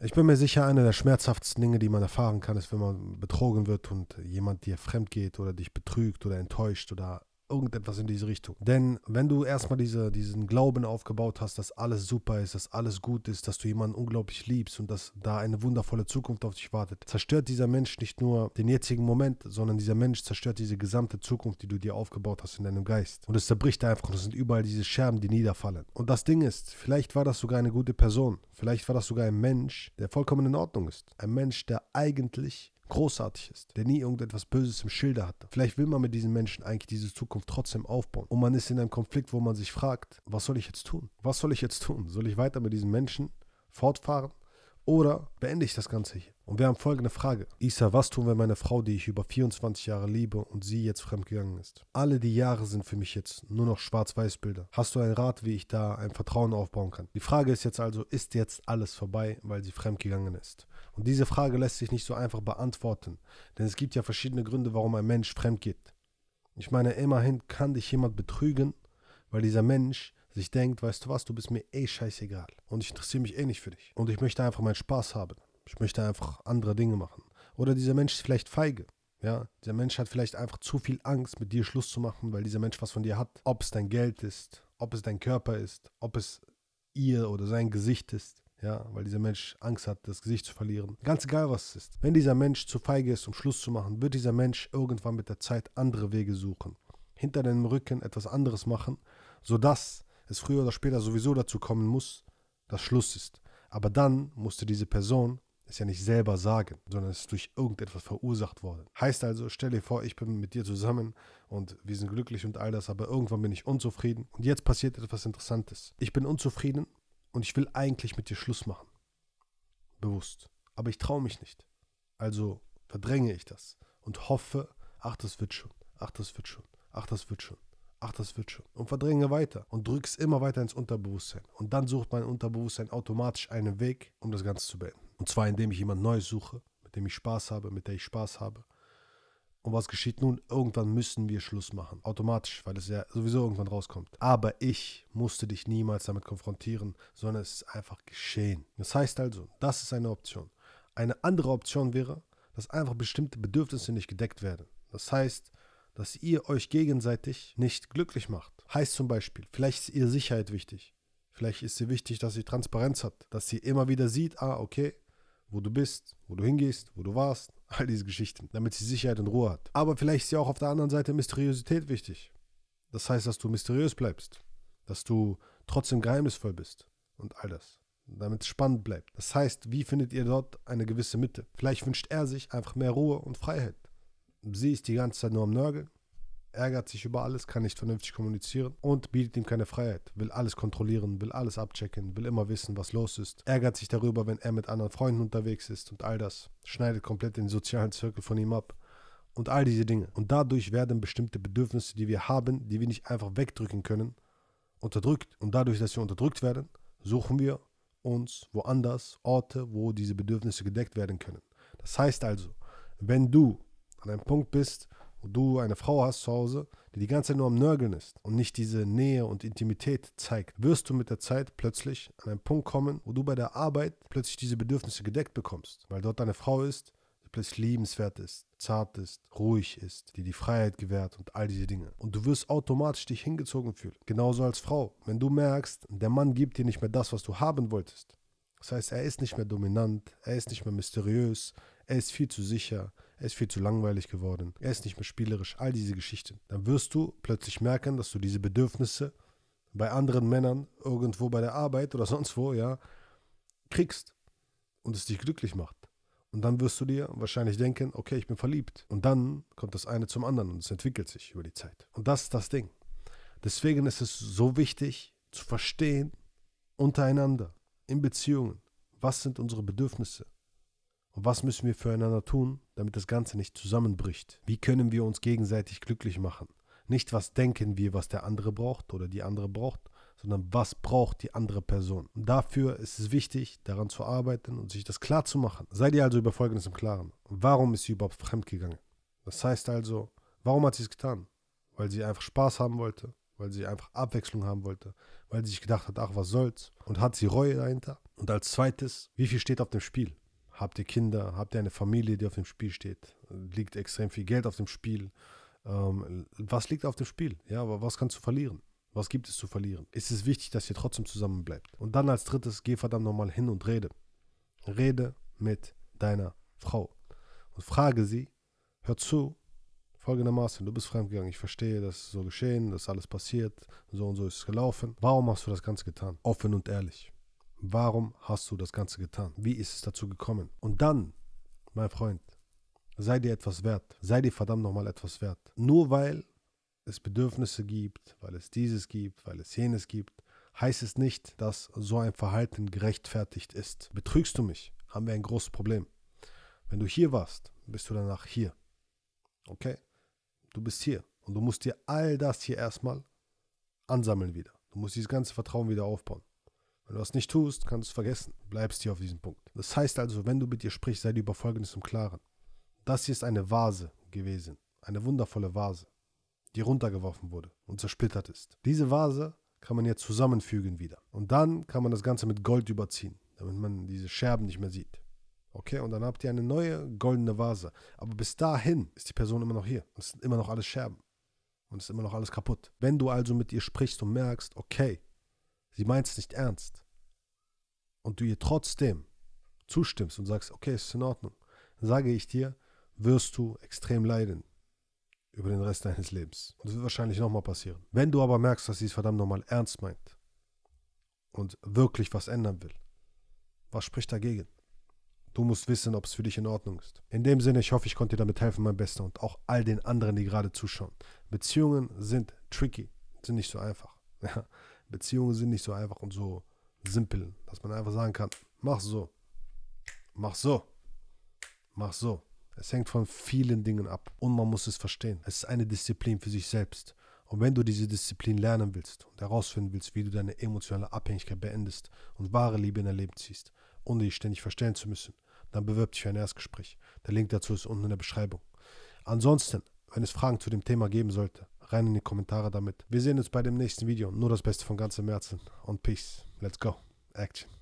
Ich bin mir sicher, eine der schmerzhaftesten Dinge, die man erfahren kann, ist, wenn man betrogen wird und jemand dir fremd geht oder dich betrügt oder enttäuscht oder irgendetwas in diese Richtung. Denn wenn du erstmal diese, diesen Glauben aufgebaut hast, dass alles super ist, dass alles gut ist, dass du jemanden unglaublich liebst und dass da eine wundervolle Zukunft auf dich wartet, zerstört dieser Mensch nicht nur den jetzigen Moment, sondern dieser Mensch zerstört diese gesamte Zukunft, die du dir aufgebaut hast in deinem Geist. Und es zerbricht einfach und es sind überall diese Scherben, die niederfallen. Und das Ding ist, vielleicht war das sogar eine gute Person. Vielleicht war das sogar ein Mensch, der vollkommen in Ordnung ist. Ein Mensch, der eigentlich großartig ist, der nie irgendetwas Böses im Schilde hatte. Vielleicht will man mit diesen Menschen eigentlich diese Zukunft trotzdem aufbauen. Und man ist in einem Konflikt, wo man sich fragt, was soll ich jetzt tun? Was soll ich jetzt tun? Soll ich weiter mit diesen Menschen fortfahren? Oder beende ich das Ganze hier? Und wir haben folgende Frage. Isa, was tun, wenn meine Frau, die ich über 24 Jahre liebe und sie jetzt fremdgegangen ist? Alle die Jahre sind für mich jetzt nur noch Schwarz-Weiß-Bilder. Hast du einen Rat, wie ich da ein Vertrauen aufbauen kann? Die Frage ist jetzt also, ist jetzt alles vorbei, weil sie fremdgegangen ist? Und diese Frage lässt sich nicht so einfach beantworten, denn es gibt ja verschiedene Gründe, warum ein Mensch fremd geht. Ich meine, immerhin kann dich jemand betrügen, weil dieser Mensch sich denkt, weißt du was, du bist mir eh scheißegal und ich interessiere mich eh nicht für dich und ich möchte einfach meinen Spaß haben. Ich möchte einfach andere Dinge machen. Oder dieser Mensch ist vielleicht feige. Ja, dieser Mensch hat vielleicht einfach zu viel Angst, mit dir Schluss zu machen, weil dieser Mensch was von dir hat. Ob es dein Geld ist, ob es dein Körper ist, ob es ihr oder sein Gesicht ist. Ja, weil dieser Mensch Angst hat, das Gesicht zu verlieren. Ganz egal, was es ist. Wenn dieser Mensch zu feige ist, um Schluss zu machen, wird dieser Mensch irgendwann mit der Zeit andere Wege suchen. Hinter deinem Rücken etwas anderes machen, sodass es früher oder später sowieso dazu kommen muss, dass Schluss ist. Aber dann musste diese Person es ja nicht selber sagen, sondern es ist durch irgendetwas verursacht worden. Heißt also, stell dir vor, ich bin mit dir zusammen und wir sind glücklich und all das, aber irgendwann bin ich unzufrieden und jetzt passiert etwas Interessantes. Ich bin unzufrieden und ich will eigentlich mit dir Schluss machen. Bewusst. Aber ich traue mich nicht. Also verdränge ich das und hoffe, ach, das wird schon, ach, das wird schon, ach, das wird schon, ach, das wird schon. Und verdränge weiter und drücke es immer weiter ins Unterbewusstsein. Und dann sucht mein Unterbewusstsein automatisch einen Weg, um das Ganze zu beenden. Und zwar indem ich jemand Neues suche, mit dem ich Spaß habe, mit der ich Spaß habe. Und was geschieht nun? Irgendwann müssen wir Schluss machen. Automatisch, weil es ja sowieso irgendwann rauskommt. Aber ich musste dich niemals damit konfrontieren, sondern es ist einfach geschehen. Das heißt also, das ist eine Option. Eine andere Option wäre, dass einfach bestimmte Bedürfnisse nicht gedeckt werden. Das heißt, dass ihr euch gegenseitig nicht glücklich macht. Heißt zum Beispiel, vielleicht ist ihr Sicherheit wichtig. Vielleicht ist sie wichtig, dass sie Transparenz hat, dass sie immer wieder sieht, ah, okay, wo du bist, wo du hingehst, wo du warst, all diese Geschichten, damit sie Sicherheit und Ruhe hat. Aber vielleicht ist ja auch auf der anderen Seite Mysteriosität wichtig. Das heißt, dass du mysteriös bleibst, dass du trotzdem geheimnisvoll bist und all das, damit es spannend bleibt. Das heißt, wie findet ihr dort eine gewisse Mitte? Vielleicht wünscht er sich einfach mehr Ruhe und Freiheit. Sie ist die ganze Zeit nur am Nörgeln ärgert sich über alles, kann nicht vernünftig kommunizieren und bietet ihm keine Freiheit. Will alles kontrollieren, will alles abchecken, will immer wissen, was los ist. Ärgert sich darüber, wenn er mit anderen Freunden unterwegs ist und all das. Schneidet komplett den sozialen Zirkel von ihm ab. Und all diese Dinge. Und dadurch werden bestimmte Bedürfnisse, die wir haben, die wir nicht einfach wegdrücken können, unterdrückt. Und dadurch, dass wir unterdrückt werden, suchen wir uns woanders Orte, wo diese Bedürfnisse gedeckt werden können. Das heißt also, wenn du an einem Punkt bist, wo du eine Frau hast zu Hause, die die ganze Zeit nur am Nörgeln ist und nicht diese Nähe und Intimität zeigt, wirst du mit der Zeit plötzlich an einen Punkt kommen, wo du bei der Arbeit plötzlich diese Bedürfnisse gedeckt bekommst, weil dort eine Frau ist, die plötzlich liebenswert ist, zart ist, ruhig ist, die die Freiheit gewährt und all diese Dinge. Und du wirst automatisch dich hingezogen fühlen. Genauso als Frau. Wenn du merkst, der Mann gibt dir nicht mehr das, was du haben wolltest. Das heißt, er ist nicht mehr dominant, er ist nicht mehr mysteriös, er ist viel zu sicher, er ist viel zu langweilig geworden, er ist nicht mehr spielerisch, all diese Geschichten. Dann wirst du plötzlich merken, dass du diese Bedürfnisse bei anderen Männern irgendwo bei der Arbeit oder sonst wo, ja, kriegst und es dich glücklich macht. Und dann wirst du dir wahrscheinlich denken, okay, ich bin verliebt. Und dann kommt das eine zum anderen und es entwickelt sich über die Zeit. Und das ist das Ding. Deswegen ist es so wichtig zu verstehen untereinander, in Beziehungen, was sind unsere Bedürfnisse, und was müssen wir füreinander tun, damit das Ganze nicht zusammenbricht? Wie können wir uns gegenseitig glücklich machen? Nicht, was denken wir, was der andere braucht oder die andere braucht, sondern was braucht die andere Person. Und dafür ist es wichtig, daran zu arbeiten und sich das klar zu machen. Seid ihr also über Folgendes im Klaren. Warum ist sie überhaupt fremdgegangen? Das heißt also, warum hat sie es getan? Weil sie einfach Spaß haben wollte, weil sie einfach Abwechslung haben wollte, weil sie sich gedacht hat, ach, was soll's? Und hat sie Reue dahinter? Und als zweites, wie viel steht auf dem Spiel? Habt ihr Kinder? Habt ihr eine Familie, die auf dem Spiel steht? Liegt extrem viel Geld auf dem Spiel? Ähm, was liegt auf dem Spiel? Ja, aber was kannst du verlieren? Was gibt es zu verlieren? Ist es wichtig, dass ihr trotzdem zusammen bleibt? Und dann als drittes, geh verdammt nochmal hin und rede. Rede mit deiner Frau. Und frage sie, hör zu, folgendermaßen, du bist fremdgegangen, ich verstehe, das ist so geschehen, das ist alles passiert, so und so ist es gelaufen. Warum hast du das Ganze getan? Offen und ehrlich. Warum hast du das Ganze getan? Wie ist es dazu gekommen? Und dann, mein Freund, sei dir etwas wert. Sei dir verdammt nochmal etwas wert. Nur weil es Bedürfnisse gibt, weil es dieses gibt, weil es jenes gibt, heißt es nicht, dass so ein Verhalten gerechtfertigt ist. Betrügst du mich, haben wir ein großes Problem. Wenn du hier warst, bist du danach hier. Okay? Du bist hier und du musst dir all das hier erstmal ansammeln wieder. Du musst dieses ganze Vertrauen wieder aufbauen. Wenn du das nicht tust, kannst du es vergessen. Bleibst hier auf diesem Punkt. Das heißt also, wenn du mit dir sprichst, sei dir über Folgendes im Klaren. Das hier ist eine Vase gewesen. Eine wundervolle Vase, die runtergeworfen wurde und zersplittert ist. Diese Vase kann man jetzt zusammenfügen wieder. Und dann kann man das Ganze mit Gold überziehen, damit man diese Scherben nicht mehr sieht. Okay, und dann habt ihr eine neue goldene Vase. Aber bis dahin ist die Person immer noch hier. Und es sind immer noch alles Scherben. Und es ist immer noch alles kaputt. Wenn du also mit ihr sprichst und merkst, okay, sie meint es nicht ernst, und du ihr trotzdem zustimmst und sagst, okay, es ist in Ordnung, sage ich dir, wirst du extrem leiden über den Rest deines Lebens. Und das wird wahrscheinlich nochmal passieren. Wenn du aber merkst, dass sie es verdammt nochmal ernst meint und wirklich was ändern will, was spricht dagegen? Du musst wissen, ob es für dich in Ordnung ist. In dem Sinne, ich hoffe, ich konnte dir damit helfen, mein Bester, und auch all den anderen, die gerade zuschauen. Beziehungen sind tricky, sind nicht so einfach. Ja, Beziehungen sind nicht so einfach und so simpel, dass man einfach sagen kann, mach so, mach so, mach so. Es hängt von vielen Dingen ab und man muss es verstehen. Es ist eine Disziplin für sich selbst. Und wenn du diese Disziplin lernen willst und herausfinden willst, wie du deine emotionale Abhängigkeit beendest und wahre Liebe in dein Leben ziehst, ohne dich ständig verstellen zu müssen, dann bewirb dich für ein Erstgespräch. Der Link dazu ist unten in der Beschreibung. Ansonsten, wenn es Fragen zu dem Thema geben sollte, rein in die Kommentare damit. Wir sehen uns bei dem nächsten Video. Nur das Beste von ganzem Herzen und Peace. Let's go. Action.